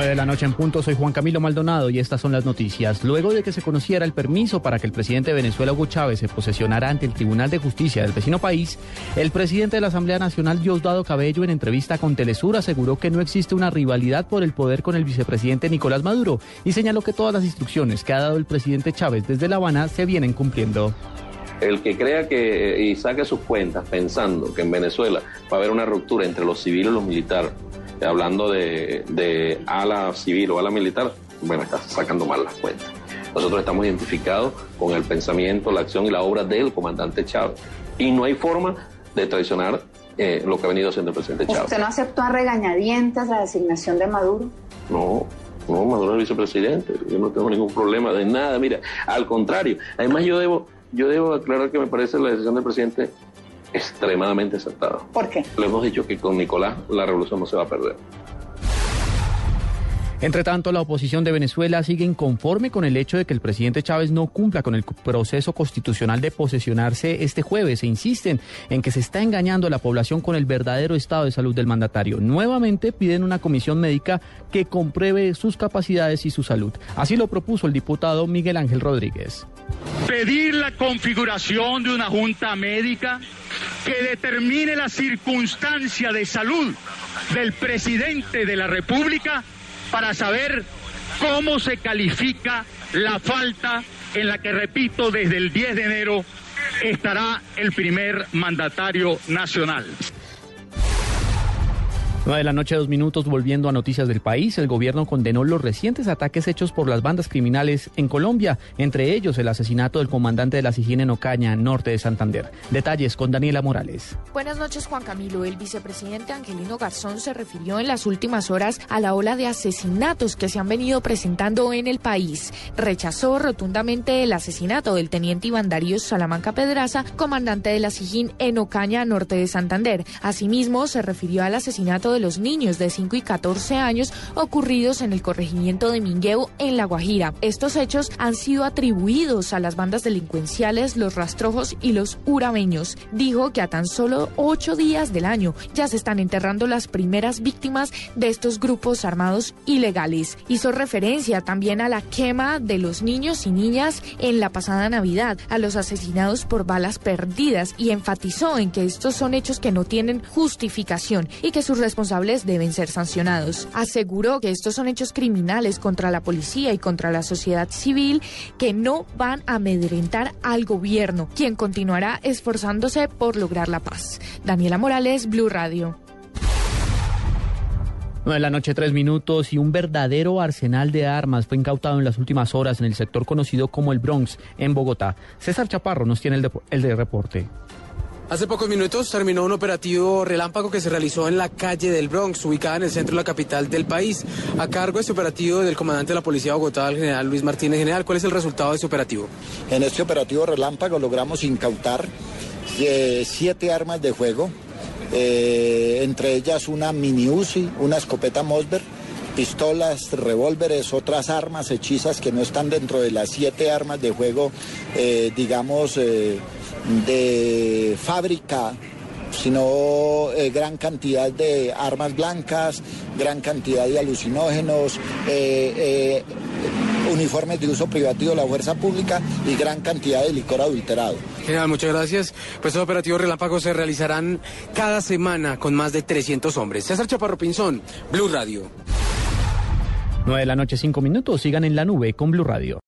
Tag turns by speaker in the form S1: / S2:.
S1: 9 de la noche en punto, soy Juan Camilo Maldonado y estas son las noticias. Luego de que se conociera el permiso para que el presidente de Venezuela, Hugo Chávez, se posesionara ante el Tribunal de Justicia del vecino país, el presidente de la Asamblea Nacional, Diosdado Cabello, en entrevista con Telesur, aseguró que no existe una rivalidad por el poder con el vicepresidente Nicolás Maduro y señaló que todas las instrucciones que ha dado el presidente Chávez desde La Habana se vienen cumpliendo.
S2: El que crea que y saque sus cuentas pensando que en Venezuela va a haber una ruptura entre los civiles y los militares, hablando de, de ala civil o ala militar, bueno, está sacando mal las cuentas. Nosotros estamos identificados con el pensamiento, la acción y la obra del comandante Chávez. Y no hay forma de traicionar eh, lo que ha venido haciendo el presidente Chávez.
S3: ¿Usted no aceptó a regañadientes la designación de Maduro?
S2: No, no, Maduro es el vicepresidente. Yo no tengo ningún problema de nada. Mira, al contrario. Además, yo debo, yo debo aclarar que me parece la decisión del presidente extremadamente acertada.
S3: ¿Por qué?
S2: Le hemos dicho que con Nicolás la revolución no se va a perder.
S1: Entre tanto, la oposición de Venezuela sigue inconforme con el hecho de que el presidente Chávez no cumpla con el proceso constitucional de posesionarse este jueves e insisten en que se está engañando a la población con el verdadero estado de salud del mandatario. Nuevamente piden una comisión médica que compruebe sus capacidades y su salud. Así lo propuso el diputado Miguel Ángel Rodríguez.
S4: Pedir la configuración de una junta médica que determine la circunstancia de salud del presidente de la República para saber cómo se califica la falta en la que, repito, desde el 10 de enero estará el primer mandatario nacional.
S1: 9 de la noche, dos minutos, volviendo a noticias del país, el gobierno condenó los recientes ataques hechos por las bandas criminales en Colombia, entre ellos el asesinato del comandante de la SIGIN en Ocaña, norte de Santander. Detalles con Daniela Morales.
S5: Buenas noches, Juan Camilo. El vicepresidente Angelino Garzón se refirió en las últimas horas a la ola de asesinatos que se han venido presentando en el país. Rechazó rotundamente el asesinato del teniente Iván Darío Salamanca Pedraza, comandante de la SIGIN en Ocaña, norte de Santander. Asimismo, se refirió al asesinato de los niños de 5 y 14 años ocurridos en el corregimiento de Mingueo, en La Guajira. Estos hechos han sido atribuidos a las bandas delincuenciales, los rastrojos y los urameños. Dijo que a tan solo ocho días del año ya se están enterrando las primeras víctimas de estos grupos armados ilegales. Hizo referencia también a la quema de los niños y niñas en la pasada Navidad, a los asesinados por balas perdidas y enfatizó en que estos son hechos que no tienen justificación y que sus responsables deben ser sancionados. Aseguró que estos son hechos criminales contra la policía y contra la sociedad civil que no van a amedrentar al gobierno, quien continuará esforzándose por lograr la paz. Daniela Morales, Blue Radio.
S1: 9 de la noche, tres minutos, y un verdadero arsenal de armas fue incautado en las últimas horas en el sector conocido como el Bronx, en Bogotá. César Chaparro nos tiene el de, el de reporte.
S6: Hace pocos minutos terminó un operativo relámpago que se realizó en la calle del Bronx, ubicada en el centro de la capital del país. A cargo de este operativo del comandante de la Policía de Bogotá, el general Luis Martínez. General, ¿cuál es el resultado de este operativo?
S7: En este operativo relámpago logramos incautar eh, siete armas de juego, eh, entre ellas una mini UCI, una escopeta Mosber, pistolas, revólveres, otras armas hechizas que no están dentro de las siete armas de juego, eh, digamos, de fábrica sino eh, gran cantidad de armas blancas, gran cantidad de alucinógenos, eh, eh, uniformes de uso privativo de la fuerza pública y gran cantidad de licor adulterado.
S6: General, muchas gracias. Pues estos operativos relámpagos se realizarán cada semana con más de 300 hombres. César Chaparro Pinzón, Blue Radio.
S1: 9 de la noche, 5 minutos. Sigan en la nube con Blue Radio.